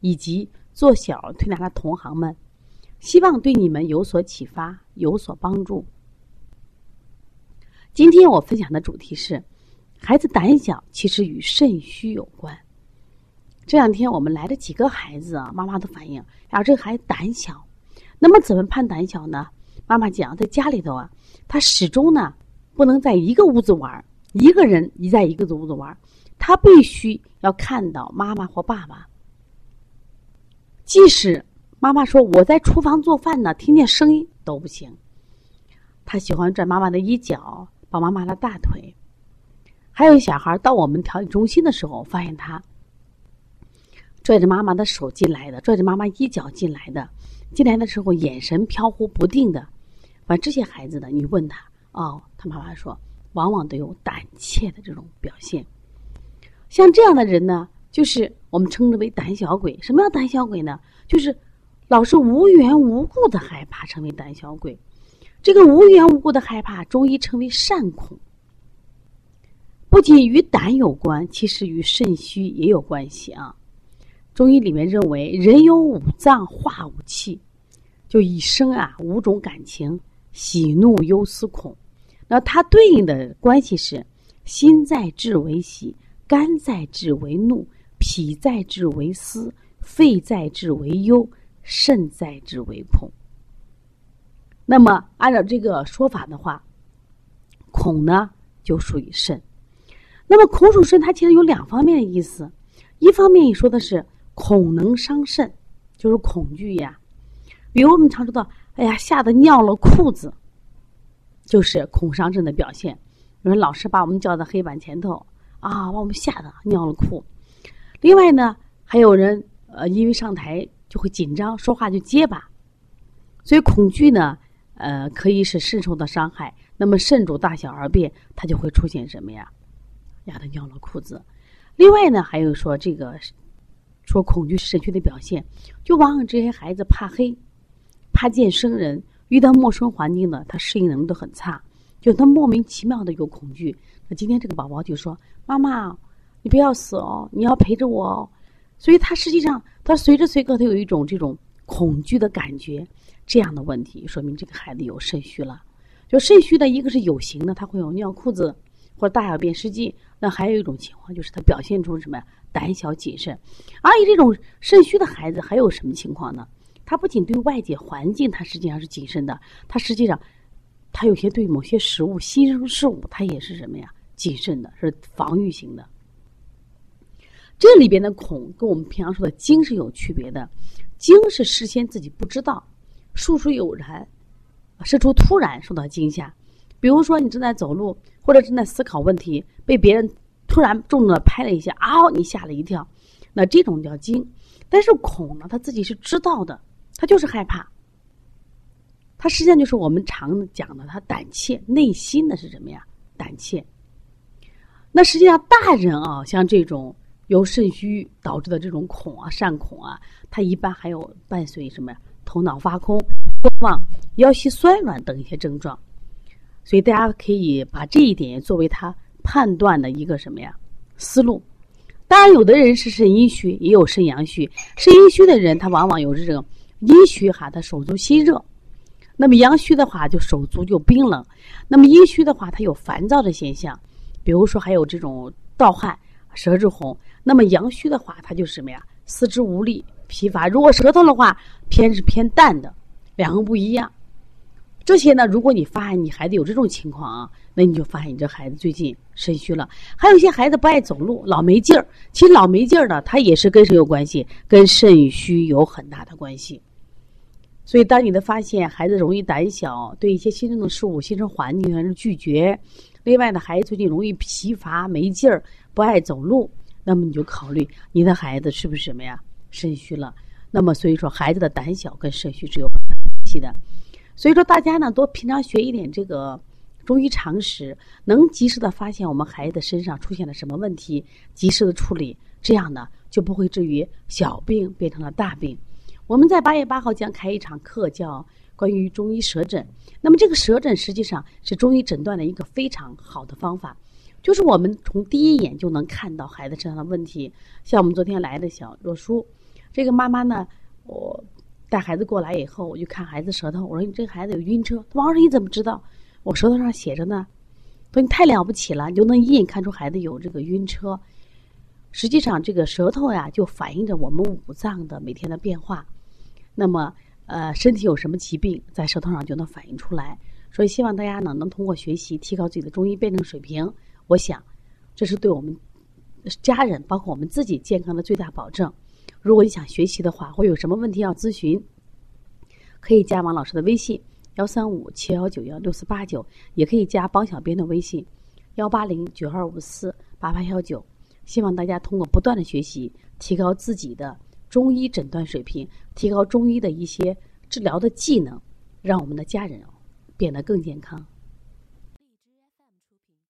以及做小推拿的同行们，希望对你们有所启发，有所帮助。今天我分享的主题是：孩子胆小其实与肾虚有关。这两天我们来了几个孩子啊，妈妈的反映，然后这孩子胆小，那么怎么判胆小呢？妈妈讲，在家里头啊，他始终呢不能在一个屋子玩，一个人一在一个屋子玩，他必须要看到妈妈或爸爸。即使妈妈说我在厨房做饭呢，听见声音都不行。他喜欢拽妈妈的衣角，抱妈妈的大腿。还有小孩到我们调理中心的时候，发现他拽着妈妈的手进来的，拽着妈妈衣角进来的。进来的时候眼神飘忽不定的。反正这些孩子呢，你问他哦，他妈妈说，往往都有胆怯的这种表现。像这样的人呢？就是我们称之为胆小鬼。什么叫胆小鬼呢？就是老是无缘无故的害怕，成为胆小鬼。这个无缘无故的害怕，中医称为善恐。不仅与胆有关，其实与肾虚也有关系啊。中医里面认为，人有五脏化五气，就一生啊五种感情：喜怒忧思恐。那它对应的关系是：心在志为喜，肝在志为怒。脾在志为思，肺在志为忧，肾在志为恐。那么，按照这个说法的话，恐呢就属于肾。那么，恐属肾，它其实有两方面的意思。一方面，你说的是恐能伤肾，就是恐惧呀。比如我们常说到，哎呀，吓得尿了裤子，就是恐伤肾的表现。有人老师把我们叫到黑板前头啊，把我们吓得尿了裤。另外呢，还有人呃，因为上台就会紧张，说话就结巴，所以恐惧呢，呃，可以使肾受到伤害。那么肾主大小二便，它就会出现什么呀？压得尿了裤子。另外呢，还有说这个说恐惧肾虚的表现，就往往这些孩子怕黑，怕见生人，遇到陌生环境呢，他适应能力都很差，就他莫名其妙的有恐惧。那今天这个宝宝就说：“妈妈。”你不要死哦！你要陪着我哦，所以他实际上他随时随刻他有一种这种恐惧的感觉，这样的问题说明这个孩子有肾虚了。就肾虚的一个是有形的，他会有尿裤子或者大小便失禁；那还有一种情况就是他表现出什么呀？胆小谨慎。而且这种肾虚的孩子还有什么情况呢？他不仅对外界环境他实际上是谨慎的，他实际上他有些对某些食物、新生事物他也是什么呀？谨慎的，是防御型的。这里边的恐跟我们平常说的惊是有区别的，惊是事先自己不知道，事出有然，事出突然受到惊吓。比如说你正在走路或者正在思考问题，被别人突然重重的拍了一下，啊，你吓了一跳，那这种叫惊。但是恐呢，他自己是知道的，他就是害怕，他实际上就是我们常讲的，他胆怯，内心的是什么呀？胆怯。那实际上大人啊，像这种。由肾虚导致的这种恐啊、善恐啊，它一般还有伴随什么呀？头脑发空、健忘、腰膝酸软等一些症状。所以大家可以把这一点作为他判断的一个什么呀思路。当然，有的人是肾阴虚，也有肾阳虚。肾阴虚的人，他往往有这种阴虚哈，他手足心热；那么阳虚的话，就手足就冰冷；那么阴虚的话，他有烦躁的现象，比如说还有这种盗汗。舌质红，那么阳虚的话，它就是什么呀？四肢无力、疲乏。如果舌头的话，偏是偏淡的，两个不一样。这些呢，如果你发现你孩子有这种情况啊，那你就发现你这孩子最近肾虚了。还有一些孩子不爱走路，老没劲儿。其实老没劲儿呢，他也是跟谁有关系？跟肾虚有很大的关系。所以，当你的发现孩子容易胆小，对一些新生的事物、新生环境还是拒绝。另外呢，孩子最近容易疲乏、没劲儿，不爱走路，那么你就考虑你的孩子是不是什么呀？肾虚了。那么所以说，孩子的胆小跟肾虚是有关系的。所以说，大家呢多平常学一点这个中医常识，能及时的发现我们孩子身上出现了什么问题，及时的处理，这样呢就不会至于小病变成了大病。我们在八月八号将开一场课，叫关于中医舌诊。那么这个舌诊实际上是中医诊断的一个非常好的方法，就是我们从第一眼就能看到孩子身上的问题。像我们昨天来的小若书，这个妈妈呢，我。带孩子过来以后，我就看孩子舌头。我说：“你这孩子有晕车。”王老师，你怎么知道？我舌头上写着呢。说你太了不起了，你就能一眼看出孩子有这个晕车。实际上，这个舌头呀，就反映着我们五脏的每天的变化。那么，呃，身体有什么疾病，在舌头上就能反映出来。所以，希望大家呢，能通过学习提高自己的中医辩证水平。我想，这是对我们家人，包括我们自己健康的最大保证。如果你想学习的话，或有什么问题要咨询，可以加王老师的微信幺三五七幺九幺六四八九，也可以加帮小编的微信幺八零九二五四八八幺九。希望大家通过不断的学习，提高自己的中医诊断水平，提高中医的一些治疗的技能，让我们的家人变得更健康。